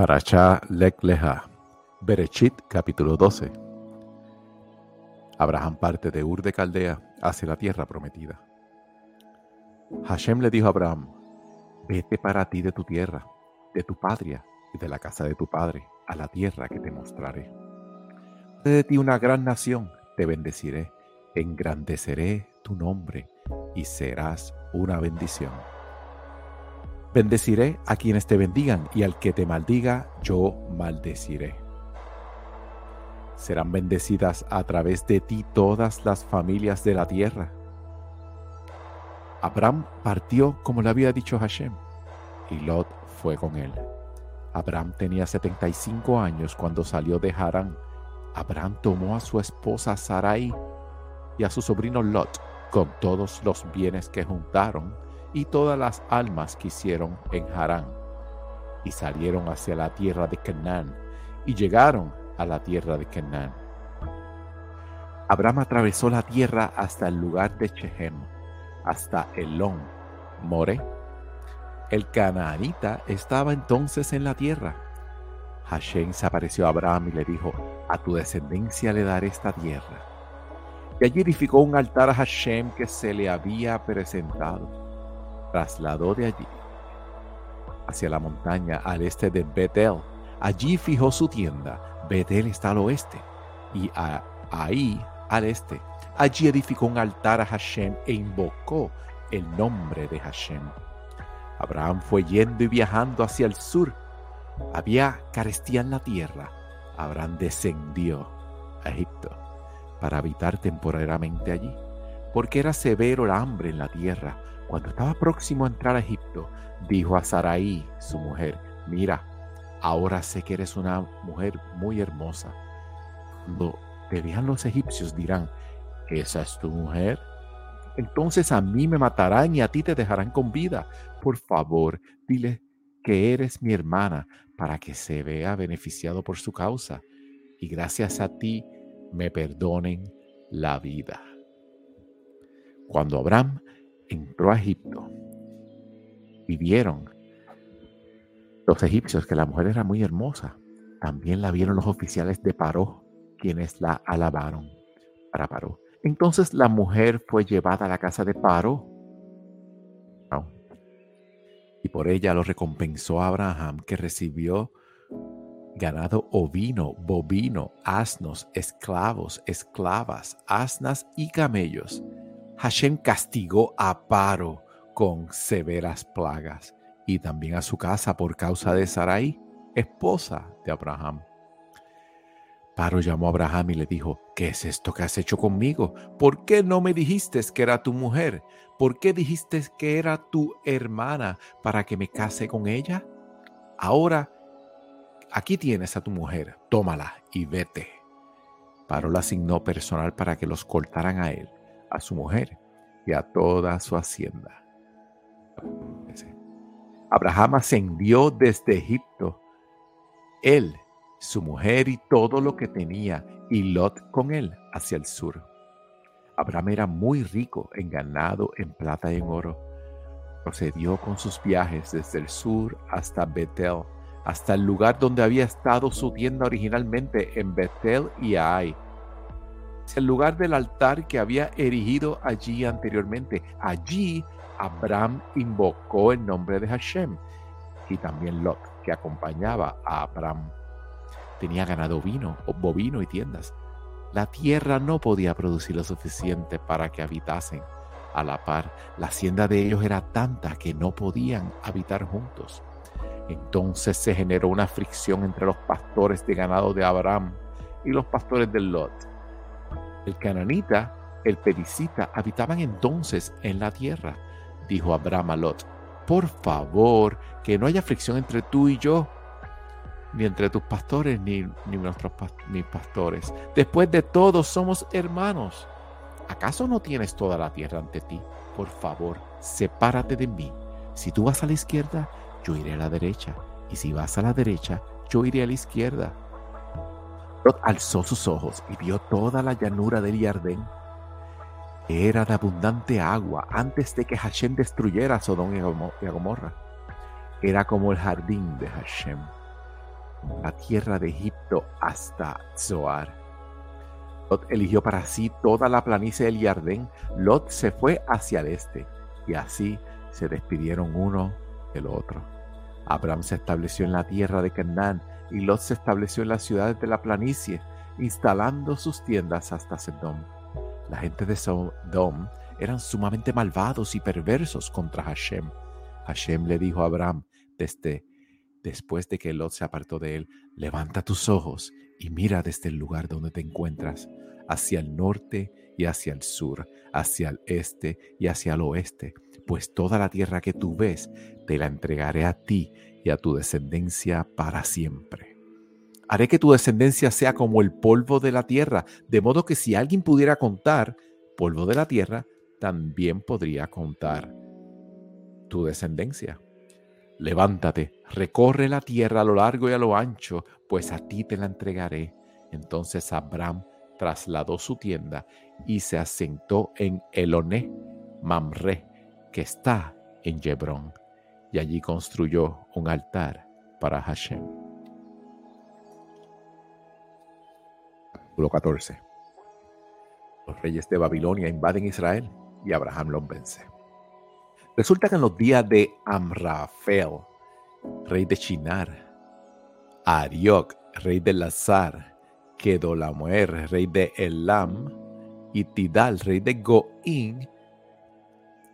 Parashá Lek Leha, Berechit capítulo 12. Abraham parte de Ur de Caldea hacia la tierra prometida. Hashem le dijo a Abraham, vete para ti de tu tierra, de tu patria y de la casa de tu padre, a la tierra que te mostraré. De ti una gran nación, te bendeciré, engrandeceré tu nombre y serás una bendición. Bendeciré a quienes te bendigan y al que te maldiga, yo maldeciré. Serán bendecidas a través de ti todas las familias de la tierra. Abraham partió como le había dicho Hashem, y Lot fue con él. Abraham tenía 75 años cuando salió de Harán. Abraham tomó a su esposa Sarai y a su sobrino Lot con todos los bienes que juntaron y todas las almas que hicieron en Harán. Y salieron hacia la tierra de Canaán y llegaron a la tierra de Canaán. Abraham atravesó la tierra hasta el lugar de Chehem, hasta Elón, More. El canaanita estaba entonces en la tierra. Hashem se apareció a Abraham y le dijo, a tu descendencia le daré esta tierra. Y allí edificó un altar a Hashem que se le había presentado trasladó de allí hacia la montaña al este de Betel. Allí fijó su tienda. Betel está al oeste y ahí al este. Allí edificó un altar a Hashem e invocó el nombre de Hashem. Abraham fue yendo y viajando hacia el sur. Había carestía en la tierra. Abraham descendió a Egipto para habitar temporalmente allí, porque era severo el hambre en la tierra cuando estaba próximo a entrar a Egipto, dijo a Sarai, su mujer, mira, ahora sé que eres una mujer muy hermosa. Cuando te vean los egipcios dirán, ¿esa es tu mujer? Entonces a mí me matarán y a ti te dejarán con vida. Por favor, dile que eres mi hermana para que se vea beneficiado por su causa y gracias a ti me perdonen la vida. Cuando Abraham entró a Egipto y vieron los egipcios que la mujer era muy hermosa. También la vieron los oficiales de Paró, quienes la alabaron para Paró. Entonces la mujer fue llevada a la casa de Paró. Y por ella lo recompensó Abraham, que recibió ganado ovino, bovino, asnos, esclavos, esclavas, asnas y camellos Hashem castigó a Paro con severas plagas y también a su casa por causa de Sarai, esposa de Abraham. Paro llamó a Abraham y le dijo, ¿qué es esto que has hecho conmigo? ¿Por qué no me dijiste que era tu mujer? ¿Por qué dijiste que era tu hermana para que me case con ella? Ahora, aquí tienes a tu mujer, tómala y vete. Paro la asignó personal para que los cortaran a él a su mujer y a toda su hacienda. Abraham ascendió desde Egipto, él, su mujer y todo lo que tenía, y Lot con él hacia el sur. Abraham era muy rico en ganado, en plata y en oro. Procedió con sus viajes desde el sur hasta Betel, hasta el lugar donde había estado su tienda originalmente en Betel y Ai el lugar del altar que había erigido allí anteriormente. Allí Abraham invocó el nombre de Hashem y también Lot, que acompañaba a Abraham. Tenía ganado vino, bovino y tiendas. La tierra no podía producir lo suficiente para que habitasen a la par. La hacienda de ellos era tanta que no podían habitar juntos. Entonces se generó una fricción entre los pastores de ganado de Abraham y los pastores de Lot el cananita, el pericita habitaban entonces en la tierra. Dijo Abraham a Lot, por favor, que no haya fricción entre tú y yo, ni entre tus pastores, ni, ni nuestros mis pastores. Después de todo, somos hermanos. ¿Acaso no tienes toda la tierra ante ti? Por favor, sepárate de mí. Si tú vas a la izquierda, yo iré a la derecha. Y si vas a la derecha, yo iré a la izquierda. Lot alzó sus ojos y vio toda la llanura del Yardén. Era de abundante agua antes de que Hashem destruyera Sodom y Gomorra. Era como el jardín de Hashem. la tierra de Egipto hasta Zoar. Lot eligió para sí toda la planicie del Jardín. Lot se fue hacia el este y así se despidieron uno del otro. Abraham se estableció en la tierra de Canaán y Lot se estableció en las ciudades de la planicie, instalando sus tiendas hasta Sedom. La gente de Sodom eran sumamente malvados y perversos contra Hashem. Hashem le dijo a Abraham desde después de que Lot se apartó de él, levanta tus ojos y mira desde el lugar donde te encuentras, hacia el norte y hacia el sur, hacia el este y hacia el oeste, pues toda la tierra que tú ves te la entregaré a ti y a tu descendencia para siempre. Haré que tu descendencia sea como el polvo de la tierra, de modo que si alguien pudiera contar polvo de la tierra, también podría contar tu descendencia. Levántate, recorre la tierra a lo largo y a lo ancho, pues a ti te la entregaré. Entonces Abraham trasladó su tienda y se asentó en Eloné, Mamre, que está en Hebrón, y allí construyó un altar para Hashem. Capítulo 14. Los reyes de Babilonia invaden Israel y Abraham los vence. Resulta que en los días de Amrafel, rey de Shinar, Ariok, rey de Lazar, Kedolamuer, rey de Elam, y Tidal, rey de Goín,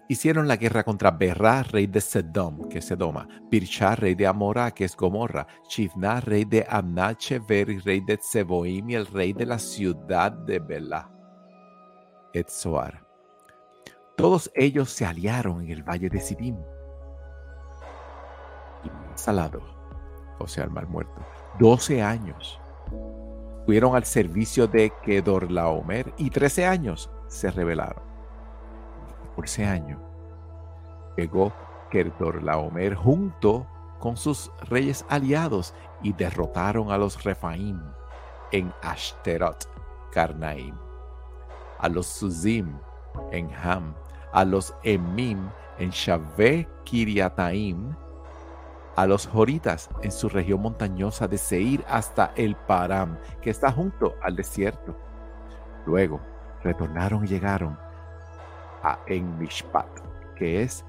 hicieron la guerra contra Berra, rey de Sedom, que es Sedoma, Birchá, rey de Amora, que es Gomorra, Chivna, rey de Amnachever, rey de Tseboim, y el rey de la ciudad de Bela, Etzoar. Todos ellos se aliaron en el valle de Sidim. Y Salado, o sea, el mar muerto, 12 años. Fueron al servicio de Kedorlaomer y 13 años se rebelaron. Ese año llegó Kedorlaomer junto con sus reyes aliados y derrotaron a los Refaim en Ashterot, Karnaim, a los Suzim en Ham a los Emim en Shavé Kiriataim, a los Joritas en su región montañosa de Seir hasta el Param, que está junto al desierto. Luego retornaron y llegaron a En-Mishpat, que es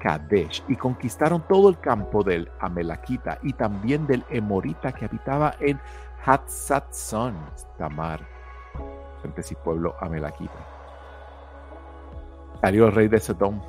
Kadesh, y conquistaron todo el campo del Amelakita y también del Emorita que habitaba en Hatzatzon, Tamar, y pueblo Amelakita. Salió el rey de Sodom,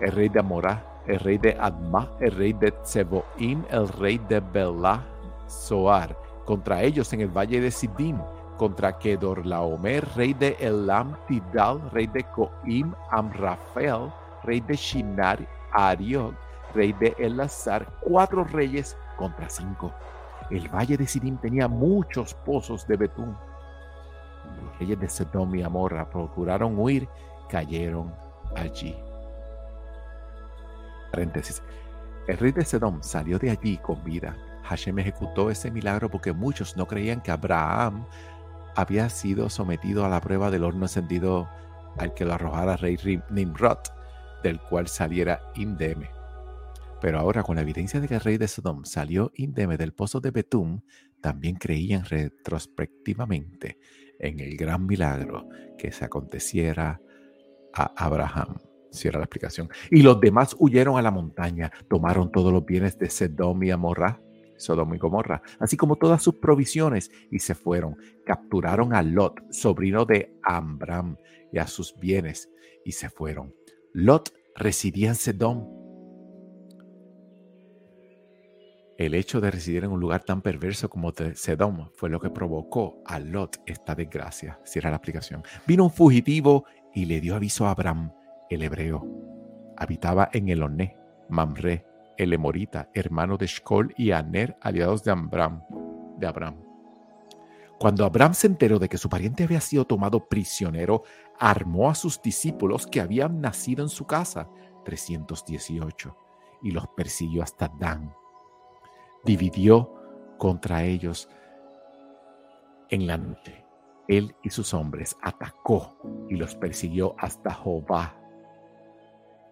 el rey de Amorá, el rey de Adma, el rey de Tseboim, el rey de Belá, Soar, contra ellos en el valle de Sidim, contra Kedorlaomer, rey de Elam, Tidal, rey de Coim, Amrafel, rey de Shinar, Ariok, rey de Elazar, cuatro reyes contra cinco. El valle de Sidim tenía muchos pozos de betún. Los reyes de Sodom y Amorra procuraron huir, cayeron allí. Paréntesis. El rey de Sedom salió de allí con vida. Hashem ejecutó ese milagro porque muchos no creían que Abraham había sido sometido a la prueba del horno encendido al que lo arrojara rey Nimrod, del cual saliera indeme. Pero ahora, con la evidencia de que el rey de Sodom salió indeme del pozo de Betum, también creían retrospectivamente en el gran milagro que se aconteciera a Abraham. Cierra la explicación. Y los demás huyeron a la montaña, tomaron todos los bienes de Sedom y Amorra, Sodom y Gomorra, así como todas sus provisiones, y se fueron. Capturaron a Lot, sobrino de Amram, y a sus bienes, y se fueron. Lot residía en Sedom. El hecho de residir en un lugar tan perverso como Sedom fue lo que provocó a Lot esta desgracia. Cierra la explicación. Vino un fugitivo y le dio aviso a Abraham, el hebreo. Habitaba en Eloné, Mamre, el emorita, hermano de Shkol y Aner, aliados de Abraham. De Abraham. Cuando Abraham se enteró de que su pariente había sido tomado prisionero, armó a sus discípulos que habían nacido en su casa, 318, y los persiguió hasta Dan. Dividió contra ellos en la noche él y sus hombres atacó y los persiguió hasta Jobá,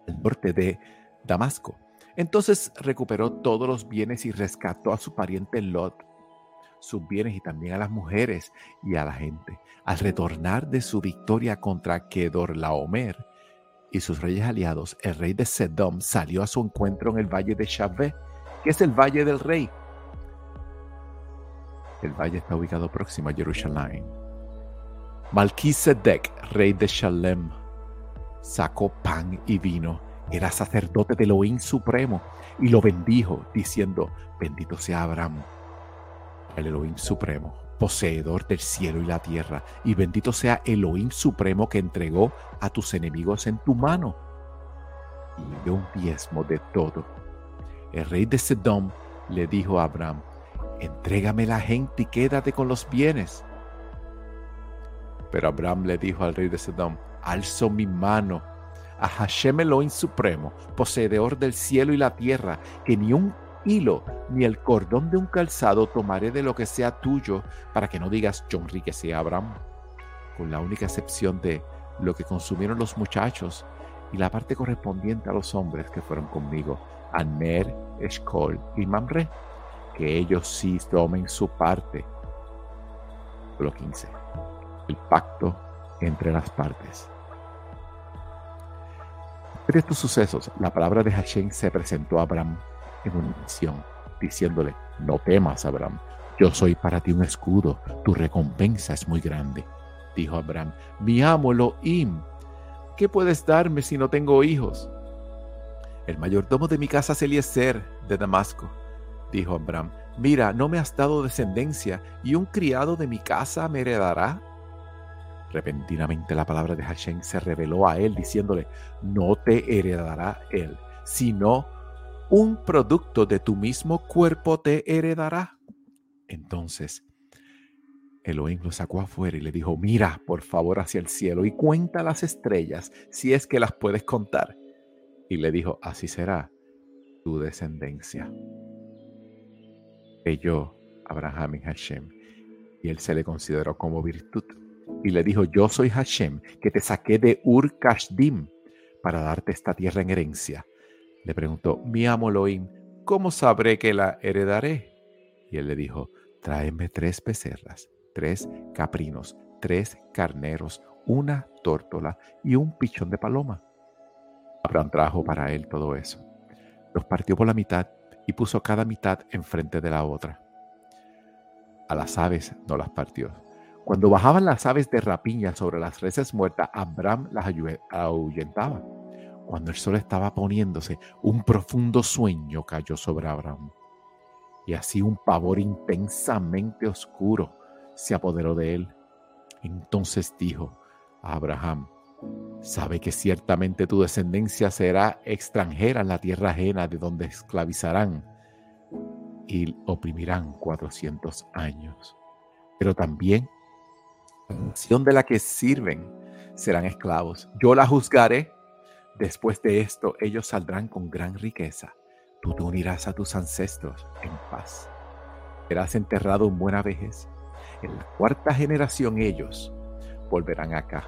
al norte de Damasco. Entonces recuperó todos los bienes y rescató a su pariente Lot sus bienes y también a las mujeres y a la gente. Al retornar de su victoria contra Kedorlaomer y sus reyes aliados, el rey de Sedom salió a su encuentro en el valle de Shavé, que es el valle del rey. El valle está ubicado próximo a Jerusalén. Malquisedec, rey de Shalem, sacó pan y vino. Era sacerdote del Elohim Supremo y lo bendijo, diciendo: Bendito sea Abraham, el Elohim Supremo, poseedor del cielo y la tierra, y bendito sea Elohim Supremo que entregó a tus enemigos en tu mano. Y dio un diezmo de todo. El rey de Sedom le dijo a Abraham, entrégame la gente y quédate con los bienes. Pero Abraham le dijo al rey de Sedom, alzo mi mano a Hashem Elohim Supremo, poseedor del cielo y la tierra, que ni un hilo ni el cordón de un calzado tomaré de lo que sea tuyo, para que no digas yo enriquecí a Abraham, con la única excepción de lo que consumieron los muchachos y la parte correspondiente a los hombres que fueron conmigo, Aner, Eshkol y Mamre, que ellos sí tomen su parte. Lo 15. El pacto entre las partes. De estos sucesos, la palabra de Hashem se presentó a Abraham en una misión, diciéndole, no temas, Abraham, yo soy para ti un escudo, tu recompensa es muy grande. Dijo Abraham, mi amo Elohim, ¿qué puedes darme si no tengo hijos? El mayordomo de mi casa es Eliezer de Damasco. Dijo Abraham, mira, no me has dado descendencia y un criado de mi casa me heredará. Repentinamente la palabra de Hashem se reveló a él diciéndole, no te heredará él, sino un producto de tu mismo cuerpo te heredará. Entonces Elohim lo sacó afuera y le dijo, mira por favor hacia el cielo y cuenta las estrellas si es que las puedes contar. Y le dijo, así será tu descendencia. yo Abraham y Hashem y él se le consideró como virtud y le dijo, yo soy Hashem, que te saqué de Ur Kashdim para darte esta tierra en herencia. Le preguntó, mi amo Elohim, ¿cómo sabré que la heredaré? Y él le dijo, tráeme tres becerras, tres caprinos, tres carneros, una tórtola y un pichón de paloma. Abraham trajo para él todo eso. Los partió por la mitad y puso cada mitad enfrente de la otra. A las aves no las partió, cuando bajaban las aves de rapiña sobre las reses muertas, Abraham las ahuyentaba. Cuando el sol estaba poniéndose, un profundo sueño cayó sobre Abraham. Y así un pavor intensamente oscuro se apoderó de él. Entonces dijo a Abraham, sabe que ciertamente tu descendencia será extranjera en la tierra ajena de donde esclavizarán y oprimirán cuatrocientos años. Pero también nación de la que sirven serán esclavos. Yo la juzgaré. Después de esto, ellos saldrán con gran riqueza. Tú te unirás a tus ancestros en paz. Serás enterrado en buena vejez. En la cuarta generación ellos volverán acá,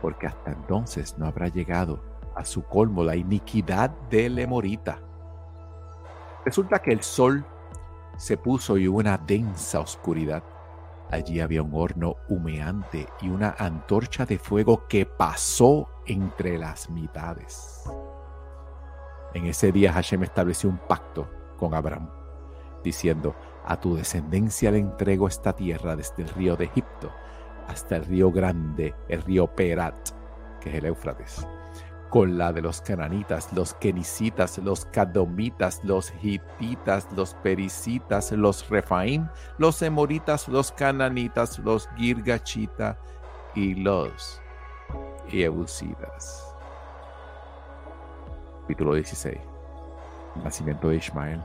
porque hasta entonces no habrá llegado a su colmo la iniquidad del Emorita. Resulta que el sol se puso y hubo una densa oscuridad Allí había un horno humeante y una antorcha de fuego que pasó entre las mitades. En ese día Hashem estableció un pacto con Abraham, diciendo, a tu descendencia le entrego esta tierra desde el río de Egipto hasta el río grande, el río Perat, que es el Éufrates con la de los cananitas, los kenicitas, los cadomitas, los hititas, los pericitas, los refaim, los emoritas, los cananitas, los girgachita y los eusidas. Capítulo 16. Nacimiento de Ismael.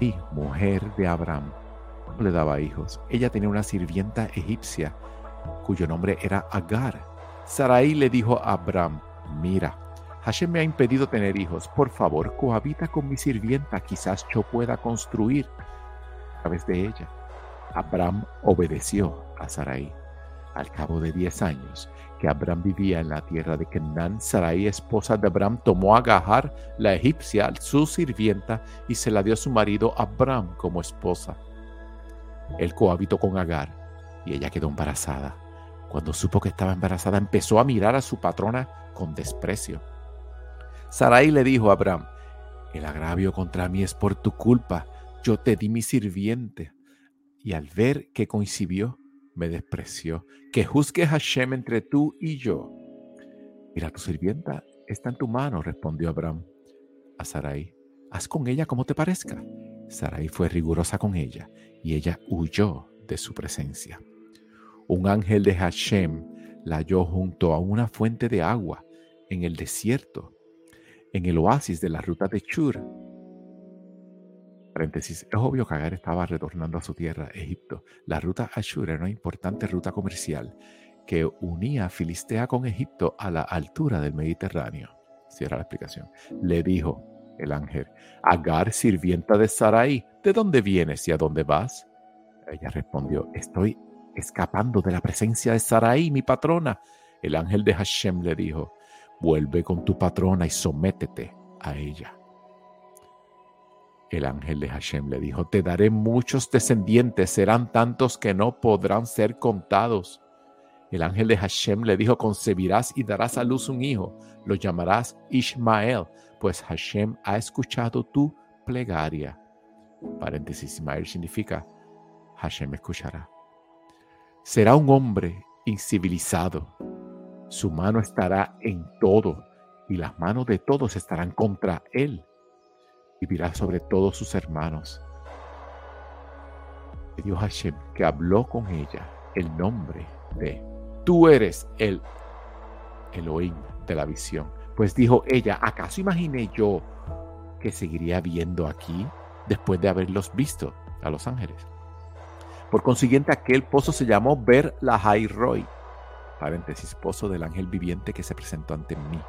Y mujer de Abraham no le daba hijos. Ella tenía una sirvienta egipcia cuyo nombre era Agar Sarai le dijo a Abraham, mira, Hashem me ha impedido tener hijos, por favor, cohabita con mi sirvienta, quizás yo pueda construir a través de ella. Abraham obedeció a Sarai. Al cabo de diez años que Abraham vivía en la tierra de Canaán, Sarai, esposa de Abraham, tomó a Gahar, la egipcia, su sirvienta, y se la dio a su marido Abraham como esposa. Él cohabitó con Agar y ella quedó embarazada. Cuando supo que estaba embarazada, empezó a mirar a su patrona con desprecio. Sarai le dijo a Abraham, el agravio contra mí es por tu culpa. Yo te di mi sirviente. Y al ver que coincidió, me despreció. Que juzgue Hashem entre tú y yo. Mira, tu sirvienta está en tu mano, respondió Abraham a Sarai. Haz con ella como te parezca. Sarai fue rigurosa con ella y ella huyó de su presencia un ángel de Hashem la halló junto a una fuente de agua en el desierto, en el oasis de la ruta de Chur. Paréntesis, es obvio que Agar estaba retornando a su tierra, Egipto. La ruta a Shur era una importante ruta comercial que unía Filistea con Egipto a la altura del Mediterráneo. Cierra la explicación. Le dijo el ángel, Agar, sirvienta de Sarai, ¿de dónde vienes y a dónde vas? Ella respondió, estoy escapando de la presencia de Sarai, mi patrona. El ángel de Hashem le dijo, vuelve con tu patrona y sométete a ella. El ángel de Hashem le dijo, te daré muchos descendientes, serán tantos que no podrán ser contados. El ángel de Hashem le dijo, concebirás y darás a luz un hijo, lo llamarás Ishmael, pues Hashem ha escuchado tu plegaria. Paréntesis, Ismael significa Hashem escuchará. Será un hombre incivilizado. Su mano estará en todo y las manos de todos estarán contra él. Vivirá sobre todos sus hermanos. Dios Hashem que habló con ella el nombre de Tú eres el Elohim de la visión. Pues dijo ella, ¿acaso imaginé yo que seguiría viendo aquí después de haberlos visto a los ángeles? Por consiguiente, aquel pozo se llamó Ber Lahai Roy, paréntesis, pozo del ángel viviente que se presentó ante mí,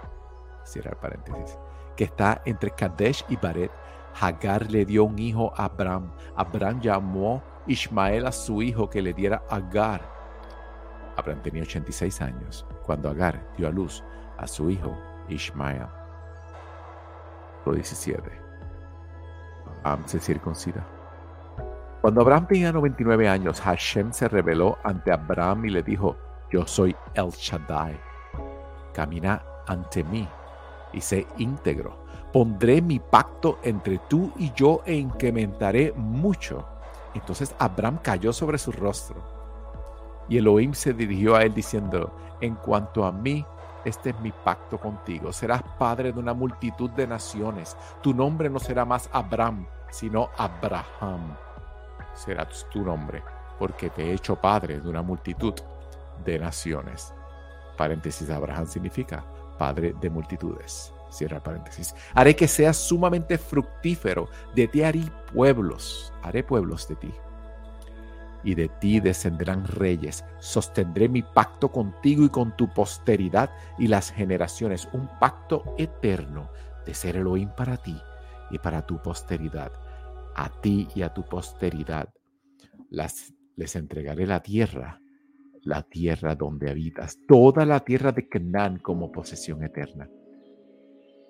cierra el paréntesis, que está entre Kadesh y Baret. Hagar le dio un hijo a Abraham. Abraham llamó Ismael a su hijo que le diera Agar. Abraham tenía 86 años cuando Agar dio a luz a su hijo Ismael. 17. Abraham se circuncida. Cuando Abraham tenía 99 años, Hashem se reveló ante Abraham y le dijo, yo soy El Shaddai. Camina ante mí y sé íntegro. Pondré mi pacto entre tú y yo e incrementaré mucho. Entonces Abraham cayó sobre su rostro. Y Elohim se dirigió a él diciendo, en cuanto a mí, este es mi pacto contigo. Serás padre de una multitud de naciones. Tu nombre no será más Abraham, sino Abraham será tu nombre, porque te he hecho padre de una multitud de naciones. Paréntesis, Abraham significa padre de multitudes. Cierra paréntesis. Haré que seas sumamente fructífero. De ti haré pueblos. Haré pueblos de ti. Y de ti descenderán reyes. Sostendré mi pacto contigo y con tu posteridad y las generaciones. Un pacto eterno de ser Elohim para ti y para tu posteridad a ti y a tu posteridad las, les entregaré la tierra, la tierra donde habitas, toda la tierra de Canaán como posesión eterna.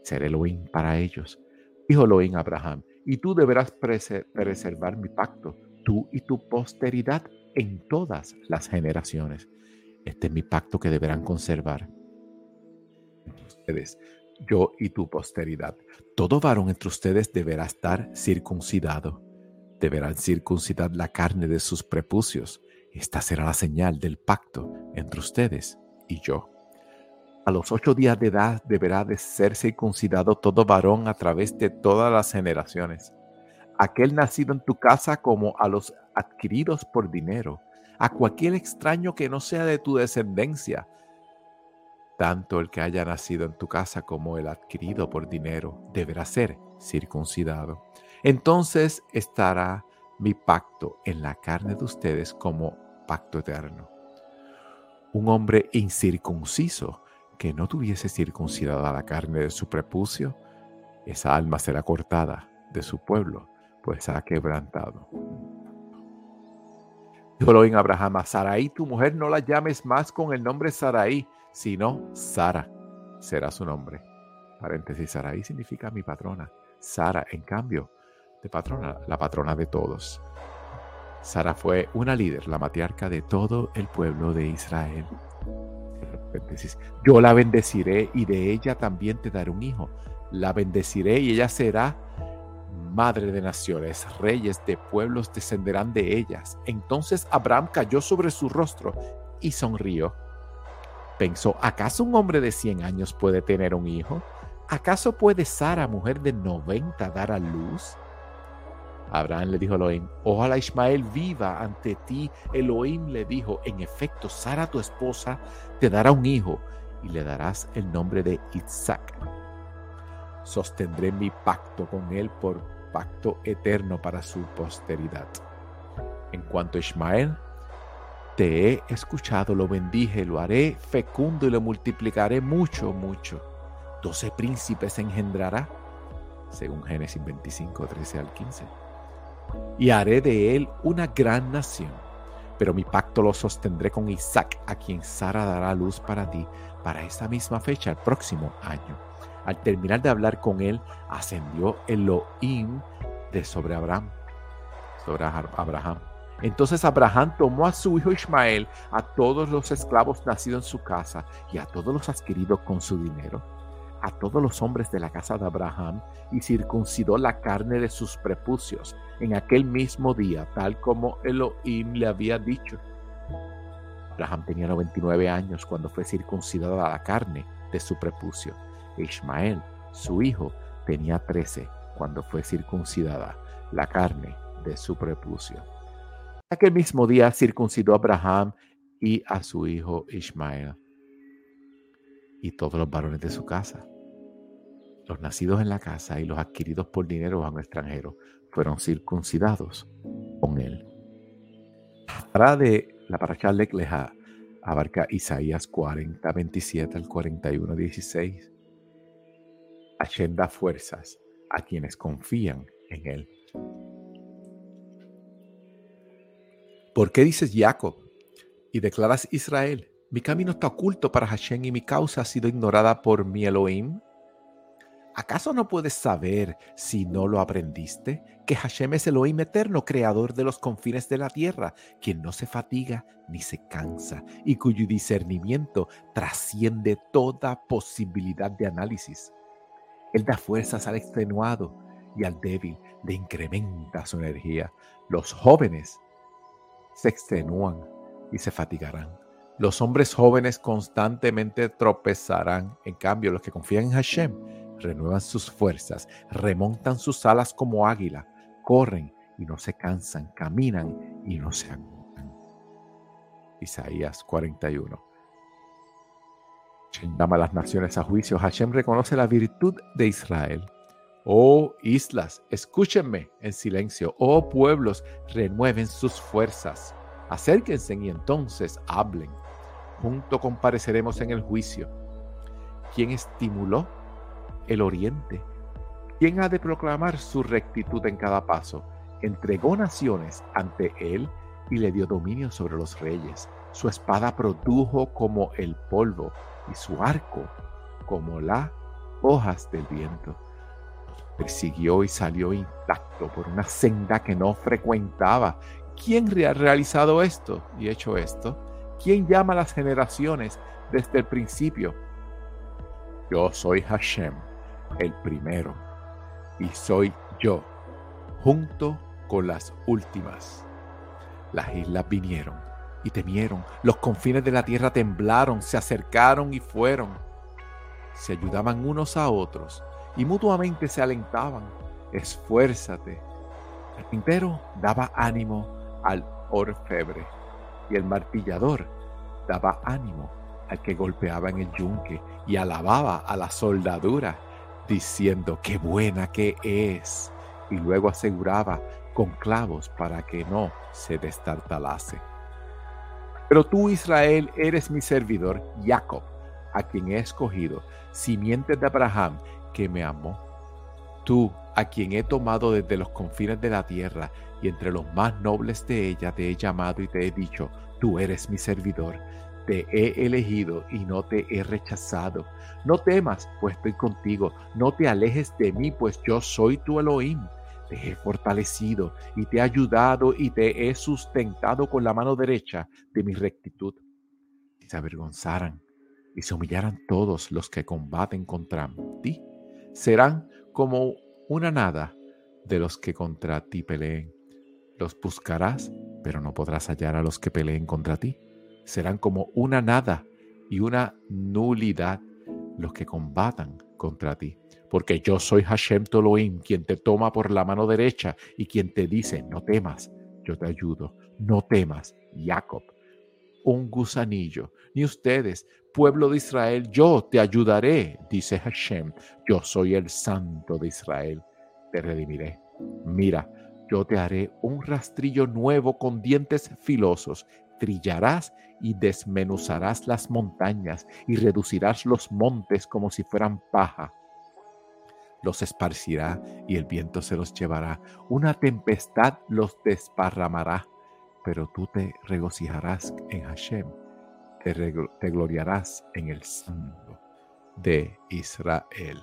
Seré Elohim para ellos. Dijo Elohim Abraham, y tú deberás preservar mi pacto, tú y tu posteridad en todas las generaciones. Este es mi pacto que deberán conservar. Ustedes yo y tu posteridad. Todo varón entre ustedes deberá estar circuncidado. Deberán circuncidar la carne de sus prepucios. Esta será la señal del pacto entre ustedes y yo. A los ocho días de edad deberá de ser circuncidado todo varón a través de todas las generaciones. Aquel nacido en tu casa como a los adquiridos por dinero, a cualquier extraño que no sea de tu descendencia, tanto el que haya nacido en tu casa como el adquirido por dinero deberá ser circuncidado. Entonces estará mi pacto en la carne de ustedes como pacto eterno. Un hombre incircunciso que no tuviese circuncidada la carne de su prepucio, esa alma será cortada de su pueblo, pues será quebrantado. Dijo en Abraham, a Sarai, tu mujer, no la llames más con el nombre Sarai, sino Sara será su nombre. Paréntesis, Sarai significa mi patrona. Sara, en cambio, de patrona, la patrona de todos. Sara fue una líder, la matriarca de todo el pueblo de Israel. Yo la bendeciré y de ella también te daré un hijo. La bendeciré y ella será madre de naciones, reyes de pueblos descenderán de ellas. Entonces Abraham cayó sobre su rostro y sonrió. Pensó, ¿acaso un hombre de 100 años puede tener un hijo? ¿Acaso puede Sara, mujer de 90, dar a luz? Abraham le dijo a Elohim, ojalá Ismael viva ante ti. Elohim le dijo, en efecto, Sara tu esposa te dará un hijo y le darás el nombre de Isaac. Sostendré mi pacto con él por pacto eterno para su posteridad. En cuanto a Ismael, te he escuchado, lo bendije, lo haré fecundo y lo multiplicaré mucho, mucho. Doce príncipes engendrará, según Génesis 25, 13 al 15 y haré de él una gran nación. Pero mi pacto lo sostendré con Isaac, a quien Sara dará luz para ti para esa misma fecha, el próximo año. Al terminar de hablar con él, ascendió Elohim de sobre Abraham. Sobre Abraham. Entonces Abraham tomó a su hijo Ismael, a todos los esclavos nacidos en su casa y a todos los adquiridos con su dinero a todos los hombres de la casa de Abraham y circuncidó la carne de sus prepucios en aquel mismo día, tal como Elohim le había dicho. Abraham tenía 99 años cuando fue circuncidada la carne de su prepucio. Ismael, su hijo, tenía 13 cuando fue circuncidada la carne de su prepucio. Aquel mismo día circuncidó a Abraham y a su hijo Ismael y todos los varones de su casa los nacidos en la casa y los adquiridos por dinero bajo extranjero fueron circuncidados con él. Para de la paracha Lecleja abarca Isaías 40, 27 al 41, 16. Hashem da fuerzas a quienes confían en él. ¿Por qué dices Jacob y declaras Israel? Mi camino está oculto para Hashem y mi causa ha sido ignorada por mi Elohim. ¿Acaso no puedes saber, si no lo aprendiste, que Hashem es Elohim eterno, creador de los confines de la tierra, quien no se fatiga ni se cansa y cuyo discernimiento trasciende toda posibilidad de análisis? Él da fuerzas al extenuado y al débil le incrementa su energía. Los jóvenes se extenúan y se fatigarán. Los hombres jóvenes constantemente tropezarán. En cambio, los que confían en Hashem renuevan sus fuerzas, remontan sus alas como águila, corren y no se cansan, caminan y no se agotan. Isaías 41. Hashem llama a las naciones a juicio. Hashem reconoce la virtud de Israel. Oh islas, escúchenme en silencio. Oh pueblos, renueven sus fuerzas. Acérquense y entonces hablen. Junto compareceremos en el juicio. ¿Quién estimuló el oriente. ¿Quién ha de proclamar su rectitud en cada paso? Entregó naciones ante él y le dio dominio sobre los reyes. Su espada produjo como el polvo y su arco como las hojas del viento. Persiguió y salió intacto por una senda que no frecuentaba. ¿Quién ha realizado esto y hecho esto? ¿Quién llama a las generaciones desde el principio? Yo soy Hashem el primero, y soy yo, junto con las últimas. Las islas vinieron y temieron, los confines de la tierra temblaron, se acercaron y fueron. Se ayudaban unos a otros y mutuamente se alentaban. Esfuérzate. El pintero daba ánimo al orfebre y el martillador daba ánimo al que golpeaba en el yunque y alababa a la soldadura diciendo qué buena que es, y luego aseguraba con clavos para que no se destartalase. Pero tú, Israel, eres mi servidor, Jacob, a quien he escogido, simiente de Abraham, que me amó. Tú, a quien he tomado desde los confines de la tierra, y entre los más nobles de ella te he llamado y te he dicho, tú eres mi servidor te he elegido y no te he rechazado. No temas, pues estoy contigo. No te alejes de mí, pues yo soy tu Elohim. te he fortalecido y te he ayudado y te he sustentado con la mano derecha de mi rectitud. Si se avergonzaran y se humillaran todos los que combaten contra ti, serán como una nada de los que contra ti peleen. Los buscarás, pero no podrás hallar a los que peleen contra ti. Serán como una nada y una nulidad los que combatan contra ti. Porque yo soy Hashem Toloim, quien te toma por la mano derecha y quien te dice, no temas, yo te ayudo, no temas, Jacob. Un gusanillo, ni ustedes, pueblo de Israel, yo te ayudaré, dice Hashem, yo soy el santo de Israel, te redimiré. Mira, yo te haré un rastrillo nuevo con dientes filosos trillarás y desmenuzarás las montañas y reducirás los montes como si fueran paja. Los esparcirá y el viento se los llevará. Una tempestad los desparramará. Pero tú te regocijarás en Hashem, te, gloriarás en el Santo de Israel.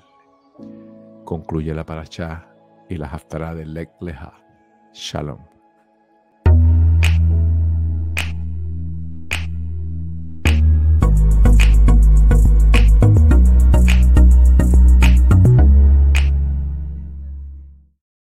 Concluye la paracha y la haftará de Lek Leha. Shalom.